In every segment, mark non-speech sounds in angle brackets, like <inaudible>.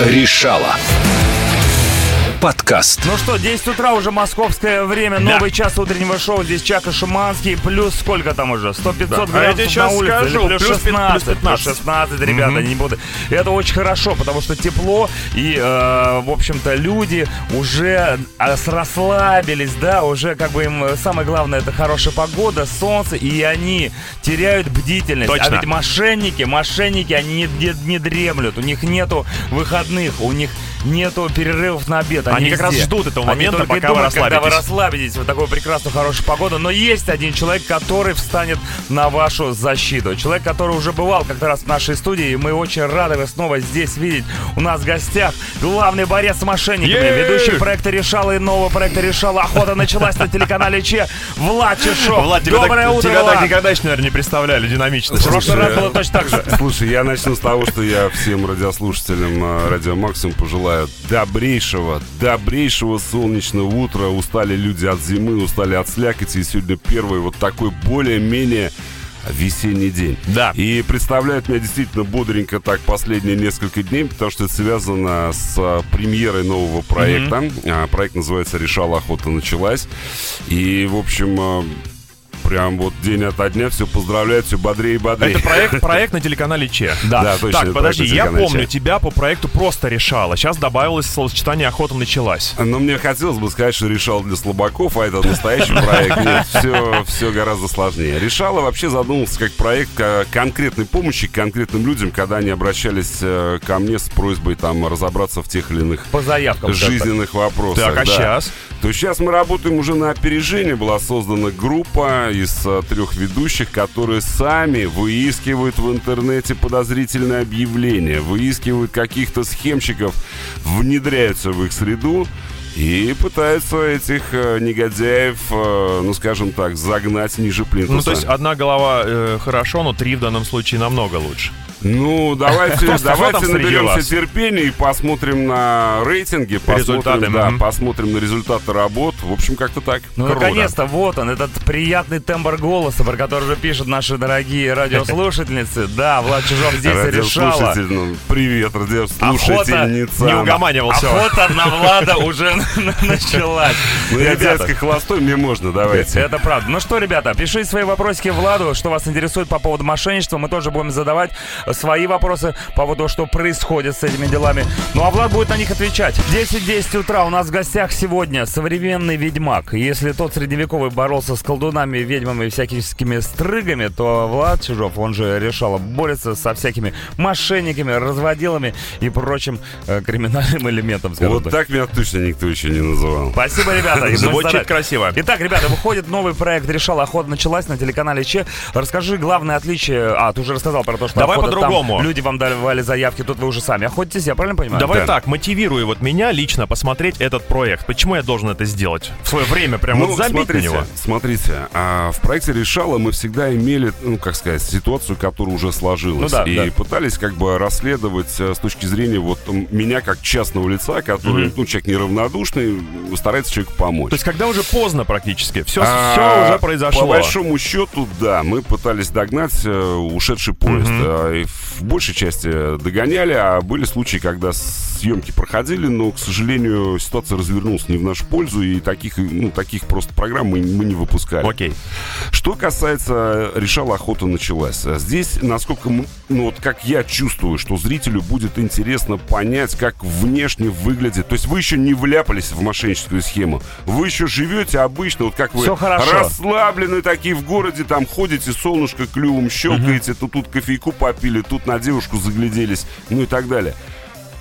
Решала. Подкаст. Ну что, 10 утра уже московское время, Да. новый час утреннего шоу. Здесь Чака Шуманский, плюс сколько там уже? 100-500 Да. А я градусов тебе на щас улице. скажу, плюс плюс пи- 16, плюс 15. 16, ребята, не буду. Это очень хорошо, потому что тепло, и, э, в общем-то, люди уже э, расслабились, да, уже как бы им э, самое главное это хорошая погода, солнце, и они теряют бдительность. Точно. А ведь мошенники, мошенники, они не, не- не дремлют, у них нету выходных, у них нету перерывов на обед. Они как раз ждут этого Они момента, пока вы думают, когда вы расслабитесь. расслабитесь в такую прекрасную, хорошую погоду. Но есть один человек, который встанет на вашу защиту. Человек, который уже бывал как-то раз в нашей студии, и мы очень рады его снова здесь видеть. У нас в гостях главный борец с мошенниками, Е-е-е! ведущий проекта «Решала» и нового проекта «Решала». Охота началась на телеканале Че. Влад Чешов. Влад, тебя, Доброе так, утро, тебя Влад. так никогда еще, наверное, не представляли динамично. В прошлый раз было точно так же. Слушай, я начну с того, что я всем радиослушателям э, Радио Максимум пожелаю добрейшего, добрейшего солнечного утра. Устали люди от зимы, устали от слякоти. И сегодня первый вот такой более-менее весенний день. Да. И представляет меня действительно бодренько так последние несколько дней, потому что это связано с а, премьерой нового проекта. А, Проект называется «Решала охота началась». И, в общем, а, прям вот день ото дня все поздравляют, все бодрее и бодрее. Это проект, <laughs> проект на телеканале Че. Да, точно, Так, подожди, я помню «Че». тебя по проекту просто решала. Сейчас добавилось словосочетание охота началась. Но мне хотелось бы сказать, что решал для слабаков, а это настоящий проект. Нет, все, все гораздо сложнее. Решала вообще задумался как проект конкретной помощи конкретным людям, когда они обращались э, ко мне с просьбой там разобраться в тех или иных По заявкам. жизненных вопросах. Так, а да. сейчас? То есть сейчас мы работаем уже на опережение. Была создана группа из э, трех ведущих, которые сами выискивают в интернете подозрительные объявления, выискивают каких-то схемщиков, внедряются в их среду и пытаются этих э, негодяев, э, ну скажем так, загнать ниже плинтуса. Ну, то есть одна голова э, хорошо, но три в данном случае намного лучше. Ну, давайте, давайте наберемся терпения и посмотрим на рейтинги, посмотрим, да, посмотрим на результаты работ. В общем, как-то так. Ну, наконец-то, вот он, этот приятный тембр голоса, про который уже пишут наши дорогие радиослушательницы. <laughs> Да, Влад Чужов здесь решала. Ну, привет, радиослушательница. Не угоманивался. Охота на Влада <laughs> уже началась. Ну, я дядька холостой, мне можно, давайте. Это правда. Ну что, ребята, пишите свои вопросики Владу, что вас интересует по поводу мошенничества. Мы тоже будем задавать свои вопросы по поводу, что происходит с этими делами. Ну а Влад будет на них отвечать. 10-10 утра у нас в гостях сегодня современный ведьмак. Если тот средневековый боролся с колдунами, ведьмами и всякими стрыгами, то Влад Чужов, он же решал, борется со всякими мошенниками, разводилами и прочим э, криминальным элементом. Вот так меня точно никто еще не называл. Спасибо, ребята. Звучит красиво. Итак, ребята, выходит новый проект «Решала охота началась» на телеканале Че. Расскажи главное отличие. А, ты уже рассказал про то, что Давай охота там по-другому. люди вам давали заявки, тут вы уже сами охотитесь, я правильно понимаю? Давай Да. так, мотивируй вот меня лично посмотреть этот проект. Почему я должен это сделать? В свое время прям Ну, вот забить смотрите, на него. смотрите, а в проекте «Решала» мы всегда имели, ну, как сказать, ситуацию, которая уже сложилась. Ну да, и да. пытались как бы расследовать э, с точки зрения вот меня как частного лица, который, ну, человек неравнодушный, старается человеку помочь. То есть когда уже поздно практически. Все, А, уже произошло. По большому счету, да, мы пытались догнать э, ушедший поезд. И в большей части догоняли, а были случаи, когда съемки проходили, но, к сожалению, ситуация развернулась не в нашу пользу, и таких, ну, таких просто программ мы, мы не выпускали. Окей. Что касается решала охота началась. Здесь, насколько, ну вот как я чувствую, что зрителю будет интересно понять, как внешне выглядит. То есть вы еще не вляпались в мошенническую схему. Вы еще живете обычно, вот как вы хорошо. расслаблены такие в городе, там ходите, солнышко клювом щелкаете, то тут кофейку попили, тут на девушку загляделись, ну и так далее.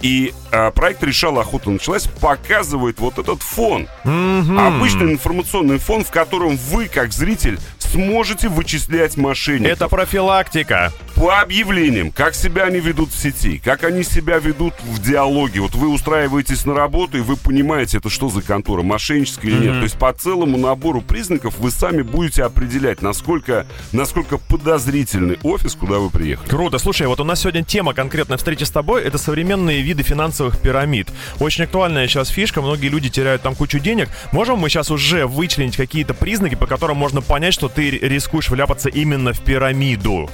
И а, проект «Решала охота началась» показывает вот этот фон. Обычный информационный фон, в котором вы, как зритель, сможете вычислять мошенников. Это профилактика. По объявлениям, как себя они ведут в сети, как они себя ведут в диалоге. Вот вы устраиваетесь на работу, и вы понимаете, это что за контора, мошенническая или нет. То есть по целому набору признаков вы сами будете определять, насколько, насколько подозрительный офис, куда вы приехали. Круто. Слушай, вот у нас сегодня тема конкретной встречи с тобой — это современные виды финансовых пирамид. Очень актуальная сейчас фишка, многие люди теряют там кучу денег. Можем мы сейчас уже вычленить какие-то признаки, по которым можно понять, что ты ты рискуешь вляпаться именно в пирамиду?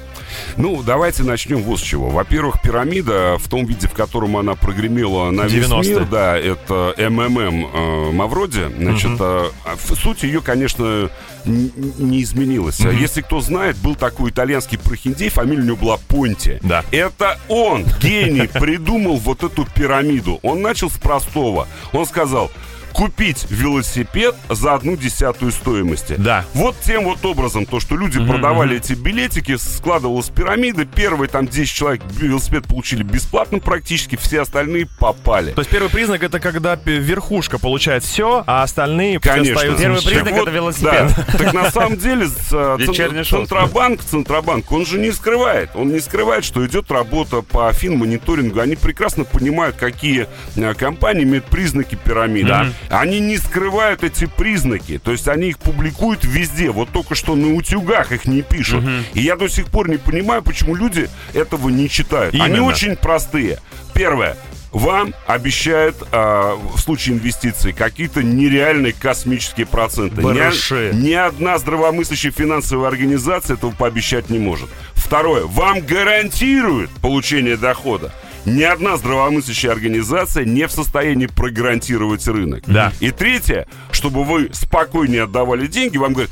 Ну, давайте начнем вот с чего. Во-первых, пирамида в том виде, в котором она прогремела на весь 90-е. мир, да, это МММ э, Мавроди. Значит, э, в суть ее, конечно, не изменилась. Если кто знает, был такой итальянский прохиндей, фамилия у него была Понти. Да. Это он, гений, придумал вот эту пирамиду. Он начал с простого. Он сказал, купить велосипед за одну десятую стоимости. Да. Вот тем вот образом, то, что люди продавали эти билетики, складывалась пирамида, первые там 10 человек велосипед получили бесплатно практически, все остальные попали. То есть первый признак это когда верхушка получает все, а остальные Конечно. остаются Первый признак- это велосипед. Да. Так на самом деле э. Центробанк, Центробанк, он же не скрывает. Он не скрывает, что идет работа по финмониторингу. Они прекрасно понимают, какие э, компании имеют признаки пирамиды. Они не скрывают эти признаки. То есть они их публикуют везде. Вот только что на утюгах их не пишут. И я до сих пор не понимаю, почему люди этого не читают. Они Именно. очень простые. Первое. Вам обещают а, в случае инвестиций какие-то нереальные космические проценты. Ни, Барыши. ни одна здравомыслящая финансовая организация этого пообещать не может. Второе. Вам гарантируют получение дохода. Ни одна здравомыслящая организация не в состоянии прогарантировать рынок. Да. И третье, чтобы вы спокойнее отдавали деньги, вам говорят,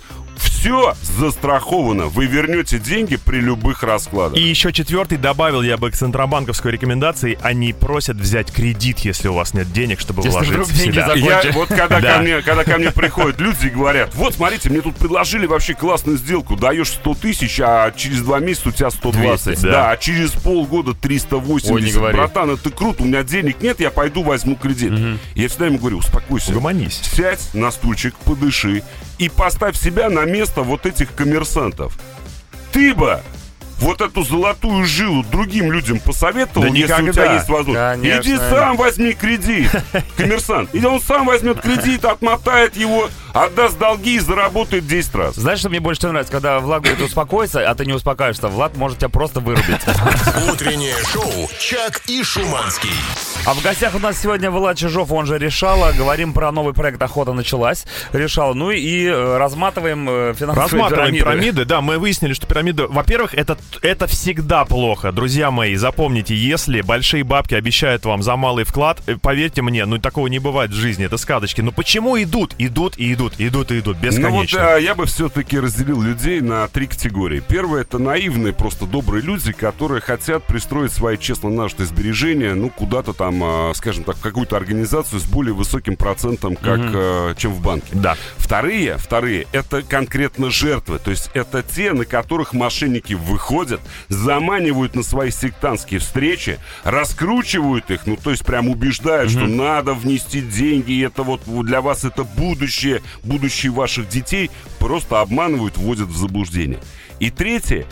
все застраховано, вы вернете деньги при любых раскладах. И еще четвертый добавил я бы к центробанковской рекомендации. Они просят взять кредит, если у вас нет денег, чтобы Если вложить вдруг в себя. Я, вот когда, Да. ко мне, когда ко мне приходят люди и говорят, вот смотрите, мне тут предложили вообще классную сделку, даешь 100 тысяч, а через два месяца у тебя 120. 200, да. да. а через полгода 380. Ой, не говори. Братан, это круто, у меня денег нет, я пойду возьму кредит. Я всегда ему говорю, успокойся. Угомонись. Сядь на стульчик, подыши и поставь себя на место вот этих коммерсантов. Ты бы вот эту золотую жилу другим людям посоветовал, Да если у тебя никогда. есть возможность. Конечно. Иди сам возьми кредит, <laughs> коммерсант. И он сам возьмет кредит, отмотает его, отдаст долги и заработает 10 раз. Знаешь, что мне больше всего нравится? Когда Влад говорит успокойся, а ты не успокаиваешься. Влад может тебя просто вырубить. Утреннее шоу «Чак и Шуманский». А в гостях у нас сегодня Влад Чижов, он же Решала. Говорим про новый проект «Охота началась». Решала. Ну и э, разматываем э, финансовые Рассматриваем пирамиды. пирамиды. Да, мы выяснили, что пирамида... Во-первых, это, это всегда плохо. Друзья мои, запомните, если большие бабки обещают вам за малый вклад, э, поверьте мне, ну такого не бывает в жизни, это сказочки. Но почему идут? Идут и идут, идут и идут, Ну вот бесконечно. а, я бы все-таки разделил людей на три категории. Первое это наивные, просто добрые люди, которые хотят пристроить свои честно нажитые сбережения, ну, куда-то там, а, скажем так, в какую-то организацию с более высоким процентом, как, а, чем в банке. Да. Вторые, вторые, это конкретно жертвы. То есть это те, на которых мошенники выходят, заманивают на свои сектантские встречи, раскручивают их, ну то есть прям убеждают, что надо внести деньги, и это вот для вас это будущее, будущее ваших детей, просто обманывают, вводят в заблуждение. И третье,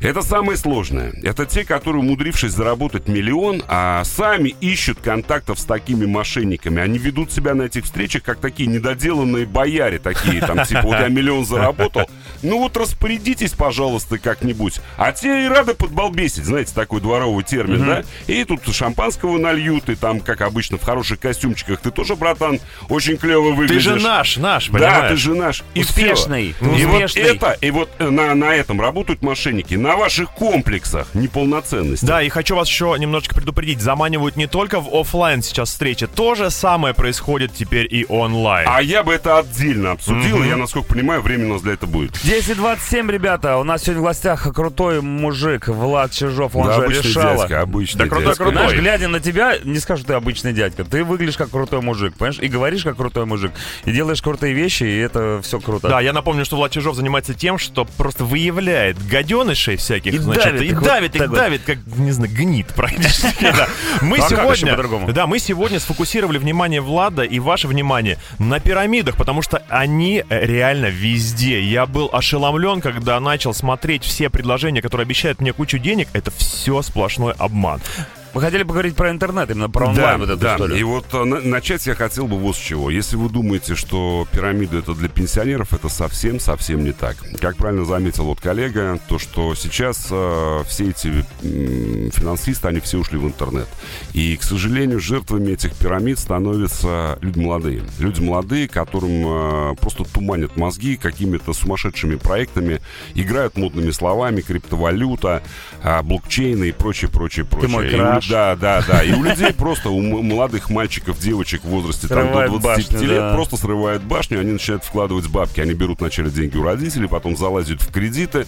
это самое сложное. Это те, которые, умудрившись заработать миллион, а сами ищут контактов с такими мошенниками. Они ведут себя на этих встречах как такие недоделанные бояре, такие там, типа, вот я миллион заработал, ну вот распорядитесь, пожалуйста, как-нибудь. А те и рады подбалбесить, знаете, такой дворовый термин, да? И тут шампанского нальют, и там, как обычно, в хороших костюмчиках. Ты тоже, братан, очень клево Ты выглядишь. же наш, наш, Да, понимаешь? ты же наш. И Успешный, всё. И вот успешный. это, и вот на, на этом работают мошенники, на ваших комплексах неполноценности. Да, и хочу вас еще немножечко предупредить. Заманивают не только в оффлайн сейчас встречи. То же самое происходит теперь и онлайн. А я бы это отдельно обсудил, и я, насколько понимаю, время у нас для этого будет. 10.27, ребята. У нас сегодня в гостях крутой мужик Влад Чижов, он да, же обычный Решала. дядька, обычный Да крутой, дядька. крутой. Знаешь, глядя на тебя, не скажу, что ты обычный дядька. Ты выглядишь как крутой мужик, понимаешь? И говоришь как крутой мужик. И делаешь крутые вещи, и это все круто. Да, я напомню, что Влад Чижов занимается тем, что просто выявляет гаденышей всяких, И значит, давит и их вот давит их, вот. давит, как, не знаю, гнит практически. да. <laughs> Мы а сегодня, да, мы сегодня сфокусировали внимание Влада и ваше внимание на пирамидах, потому что они э, реально везде. Я был ошеломлен, когда начал смотреть все предложения, которые обещают мне кучу денег. Это все сплошной обман. Вы хотели поговорить про интернет, именно про онлайн да, вот эту да. историю. И вот э, на- начать я хотел бы вот с чего. Если вы думаете, что пирамида это для пенсионеров, это совсем-совсем не так. Как правильно заметил вот коллега, то что сейчас э, все эти м, финансисты, они все ушли в интернет. И, к сожалению, жертвами этих пирамид становятся люди молодые. Люди молодые, которым э, просто туманят мозги какими-то сумасшедшими проектами, играют модными словами, криптовалюта, а, блокчейны и прочее, прочее, прочее. мой И краш. да, да, да. И у людей просто, у молодых мальчиков, девочек в возрасте там, до 25 башню, лет да. просто срывают башню, они начинают вкладывать бабки. Они берут вначале деньги у родителей, потом залазят в кредиты.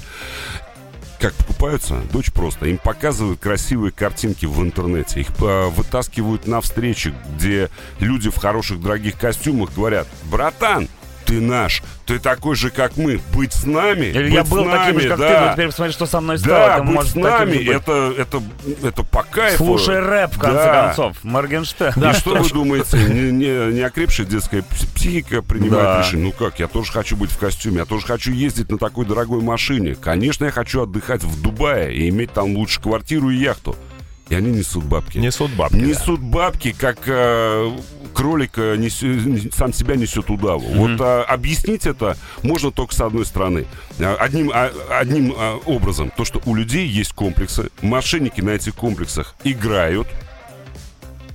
Как покупаются? Дочь просто. Им показывают красивые картинки в интернете. Их э, вытаскивают на встречи, где люди в хороших дорогих костюмах говорят, братан, ты наш, ты такой же, как мы, быть с нами, Или быть я с был таким нами, же, как да. ты, но теперь посмотри, что со мной стало. Да, Ты, быть может, с таким нами, быть. это, это, это по кайфу. Слушай рэп, в конце Да. концов. Моргенштерн. И что вы думаете, не, не, не окрепшая детская пс- психика принимает Да. решение? Ну как, я тоже хочу быть в костюме, я тоже хочу ездить на такой дорогой машине. Конечно, я хочу отдыхать в Дубае и иметь там лучше квартиру и яхту. И они несут бабки. Несут бабки. да. Несут бабки, как э, кролик э, несё- не- сам себя несет удаву. Вот а, объяснить это можно только с одной стороны. А, Одним, а, одним а, образом. То, что у людей есть комплексы. Мошенники на этих комплексах играют.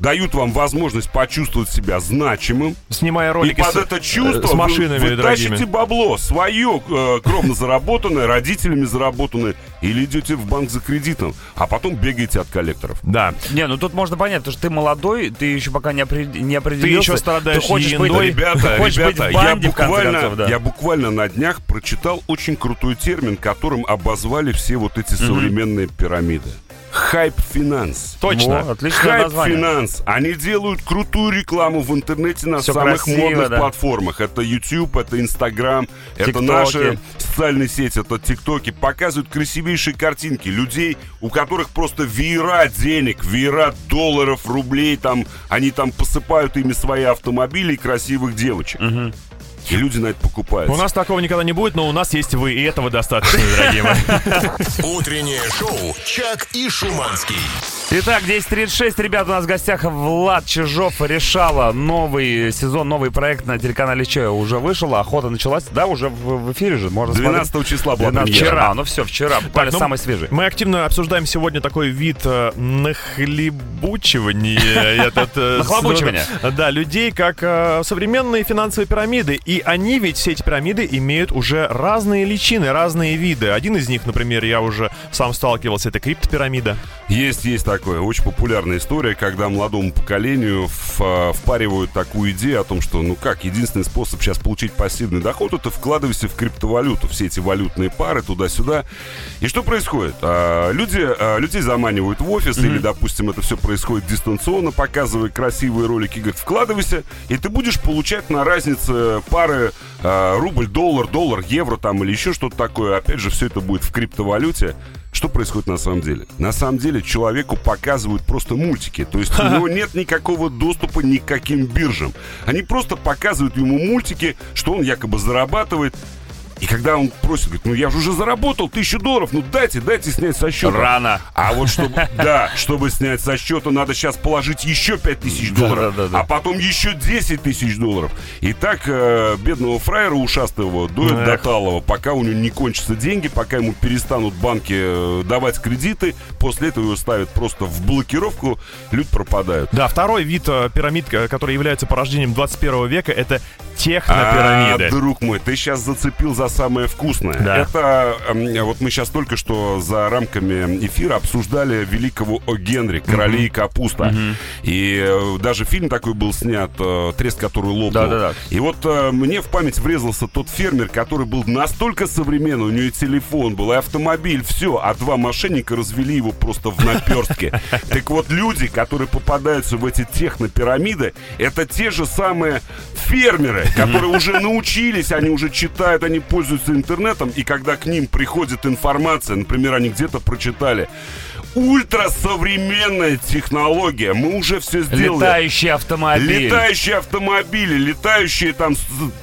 Дают вам возможность почувствовать себя значимым. Снимая ролики и под с, это чувство э, с машинами вы, вы дорогими. тащите бабло свое, э, кровно заработанное, родителями заработанное, или идете в банк за кредитом, а потом бегаете от коллекторов. Да. Не, ну тут можно понять, потому что ты молодой, ты еще пока не, опре- не определился. еще страдаешь ты хочешь быть. Ребята, ты хочешь ребята, быть в банде, я, буквально, концов, да. я буквально на днях прочитал очень крутой термин, которым обозвали все вот эти современные пирамиды. Hype finance. Точно. Во, отличное название. Hype finance. Они делают крутую рекламу в интернете на Всё самых красиво, модных да. платформах. Это YouTube, это Instagram, это Тиктоки. наши социальные сети, это ТикТоки. Показывают красивейшие картинки людей, у которых просто веера денег, веера долларов, рублей. Там, они там посыпают ими свои автомобили и красивых девочек. И люди на это покупаются. У нас такого никогда не будет, но у нас есть вы, и этого достаточно, дорогие мои. Утреннее шоу «Чак и Шуманский». Итак, 10.36, ребят, у нас в гостях Влад Чижов решала новый сезон, новый проект на телеканале Че уже вышел, охота началась, да, уже в, в эфире же, можно 12 смотреть. числа была 12 премьера. Вчера, ну все, вчера, буквально ну, самый свежий. Мы активно обсуждаем сегодня такой вид э, нахлебучивания. <laughs> Э, Нахлобучивания. Да, людей, как э, современные финансовые пирамиды. И они ведь, все эти пирамиды, имеют уже разные личины, разные виды. Один из них, например, я уже сам сталкивался, это криптопирамида. Есть, есть такое. Очень популярная история, когда молодому поколению а, впаривают такую идею о том, что, ну как, единственный способ сейчас получить пассивный доход, это вкладывайся в криптовалюту, все эти валютные пары туда-сюда. И что происходит? А, люди, а, людей заманивают в офис, или, допустим, это все происходит дистанционно, показывая красивые ролики, говорят, вкладывайся, и ты будешь получать на разнице пары а, рубль, доллар, доллар, евро там или еще что-то такое. Опять же, все это будет в криптовалюте. Что происходит на самом деле? На самом деле человеку показывают просто мультики. То есть у него <laughs> нет никакого доступа ни к каким биржам. Они просто показывают ему мультики, что он якобы зарабатывает. И когда он просит, говорит, ну я же уже заработал тысячу долларов, ну дайте, дайте снять со счета. Рано. А вот чтобы, <laughs> да, чтобы снять со счета, надо сейчас положить еще 5 тысяч долларов, да, да. а потом еще 10 тысяч долларов. И так э, бедного фраера ушастого доят Эх. до талого, пока у него не кончатся деньги, пока ему перестанут банки э, давать кредиты, после этого его ставят просто в блокировку, люди пропадают. Да, второй вид э, пирамид, э, который является порождением 21 века, это А, технопирамиды. друг мой, ты сейчас зацепил за самое вкусное. Да. Это эм, вот мы сейчас только что за рамками эфира обсуждали великого О. Генри, королей капуста. И э, даже фильм такой был снят, э, трест, который лопнул. Да-да-да. И вот э, мне в память врезался тот фермер, который был настолько современный, у него и телефон был, и автомобиль, все, а два мошенника развели его просто в наперстке. <laughs> Так вот, люди, которые попадаются в эти технопирамиды, это те же самые фермеры, которые уже научились, они уже читают, они пользуются интернетом, и когда к ним приходит информация, например, они где-то прочитали, ультрасовременная технология, мы уже все сделали. Летающий автомобиль. Летающие автомобили, летающие там,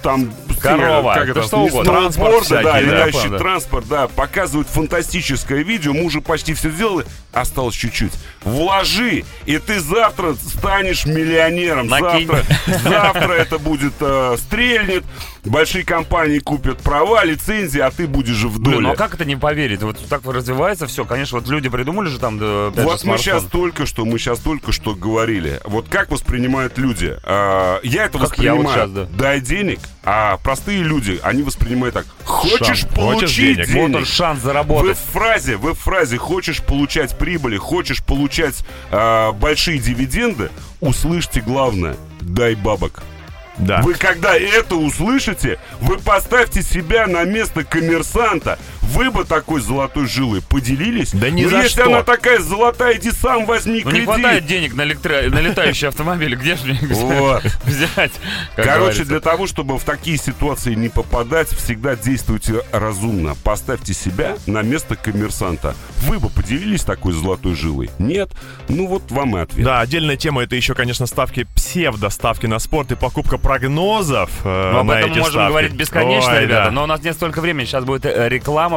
там Корова. как это, что угодно. Транспорт всякий, да, летающий да. транспорт, да, показывают фантастическое видео, мы уже почти все сделали, осталось чуть-чуть. Вложи, и ты завтра станешь миллионером. Накинь. Завтра, завтра это будет э, стрельнет, большие компании купят права, лицензии, а ты будешь же в доле. Блин, ну а как это не поверить? Вот так развивается все. Конечно, вот люди придумали же там, да, же, Вот мы сейчас только что, мы сейчас только что говорили. Вот как воспринимают люди? А, я это Как я воспринимаю. вот щас, да. Дай денег, а простые люди, они воспринимают так. Хочешь Шанс. получить Хочешь денег? денег? Вот он шанс Вы заработать. в фразе, вы в фразе хочешь получать прибыли, хочешь получать а, большие дивиденды, услышьте главное. Дай бабок. Да. Вы когда это услышите, вы поставьте себя на место коммерсанта. Вы бы такой золотой жилой поделились? Да ни Ну, за если что. она такая золотая, иди сам возьми Ну не кредит. хватает денег на, электро... на летающий автомобиль. Где же мне Вот. взять? <laughs> Короче, говорится? для того, чтобы в такие ситуации не попадать, всегда действуйте разумно. Поставьте себя на место коммерсанта. Вы бы поделились такой золотой жилой? Нет? Ну вот вам и ответ. Да, отдельная тема это еще, конечно, ставки псевдоставки на спорт и покупка прогнозов э, Ну, об этом можем ставки. говорить бесконечно, Ой, ребята. да. Но у нас нет столько времени. Сейчас будет э,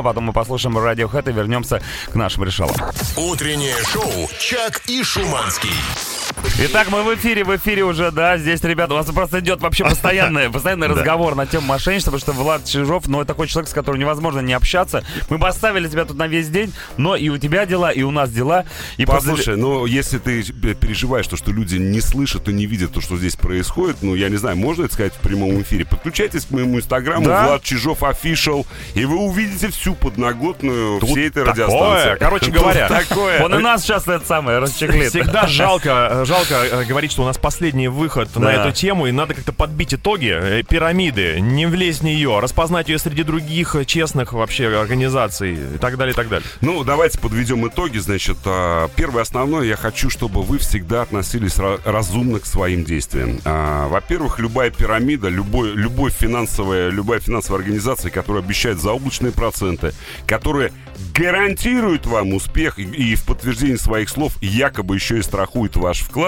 реклама, потом мы послушаем радиохэд и вернемся к нашим решалам. Утреннее шоу «Чак и Шуманский». Итак, мы в эфире, в эфире уже, да, здесь, ребята, у нас просто идет вообще постоянный, <laughs> постоянный разговор на тему мошенничества, потому что Влад Чижов, ну, такой человек, с которым невозможно не общаться. Мы поставили тебя тут на весь день, но и у тебя дела, и у нас дела. И Послушай, ну если ты переживаешь, то, что люди не слышат и не видят то, что здесь происходит, ну я не знаю, можно это сказать в прямом эфире? Подключайтесь к моему инстаграму, Да. Влад Чижов Official, и вы увидите всю подноготную Тут всей этой такое. радиостанции. Короче говоря, такое. Он и нас сейчас это самое расчехлит. Всегда жалко, э, жалко э, говорить, что у нас последний выход на Да. эту тему, и надо как-то подбить итоги э, пирамиды, не влезть в нее, распознать ее среди других э, честных вообще организаций и так далее, и так далее. Ну, давайте подведем итоги. Значит, а, первое основное, я хочу, чтобы вы всегда относились ра- разумно к своим действиям. А, Во-первых, любая пирамида, любой, любой финансовая, любая финансовая организация, которая обещает заоблачные проценты, которая гарантирует вам успех и, и в подтверждении своих слов якобы еще и страхует ваш вклад,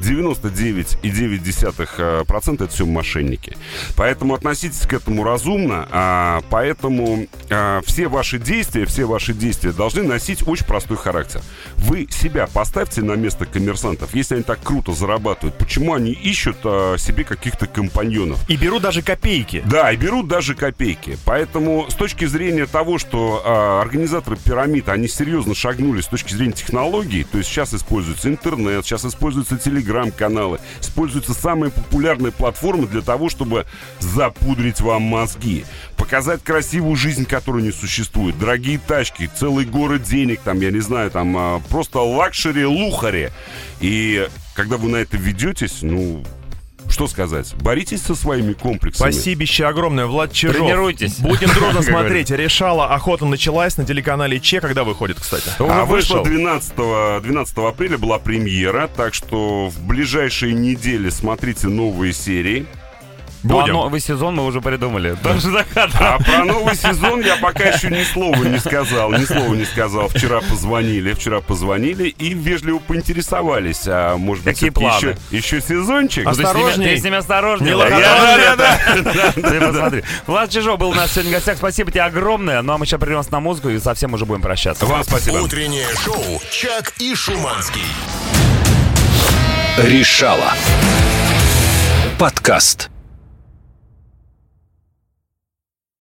99,9% процента это все мошенники. Поэтому относитесь к этому разумно, а, поэтому а, все ваши действия, все ваши действия должны носить очень простой характер. Вы себя поставьте на место коммерсантов. Если они так круто зарабатывают, почему они ищут а, себе каких-то компаньонов? И беру даже копейки. Да, и берут даже копейки. Поэтому с точки зрения того, что а, организаторы пирамид, они серьезно шагнули с точки зрения технологий, то есть сейчас используется интернет, сейчас используются телеграм-каналы, используются самые популярные платформы для того, чтобы запудрить вам мозги, показать красивую жизнь, которая не существует, дорогие тачки, целый город денег, там, я не знаю, там, а, просто лакшери-лухари. И когда вы на это ведетесь, ну, что сказать, боритесь со своими комплексами. Спасибо огромное, Влад Чижов. Тренируйтесь. Будем <laughs> дружно смотреть. Решала, охота началась на телеканале Че, когда выходит, кстати. А вышло вышел. 12, 12 апреля была премьера, так что в ближайшие недели смотрите новые серии. Ну, а Будем. новый сезон мы уже придумали. Тоже загадка. А про новый сезон я пока еще ни слова не сказал, ни слова не сказал. Вчера позвонили, вчера позвонили и вежливо поинтересовались, а может быть Какие планы? еще, еще сезончик? Ты с ними- Осторожней. Ты с ними. Я- Ты посмотри. Влад Чижов был у нас сегодня в гостях. Спасибо тебе огромное. Ну а мы сейчас прервемся на музыку и совсем уже будем прощаться. Вам спасибо. Утреннее шоу «Чак и Шуманский». Решала. Подкаст.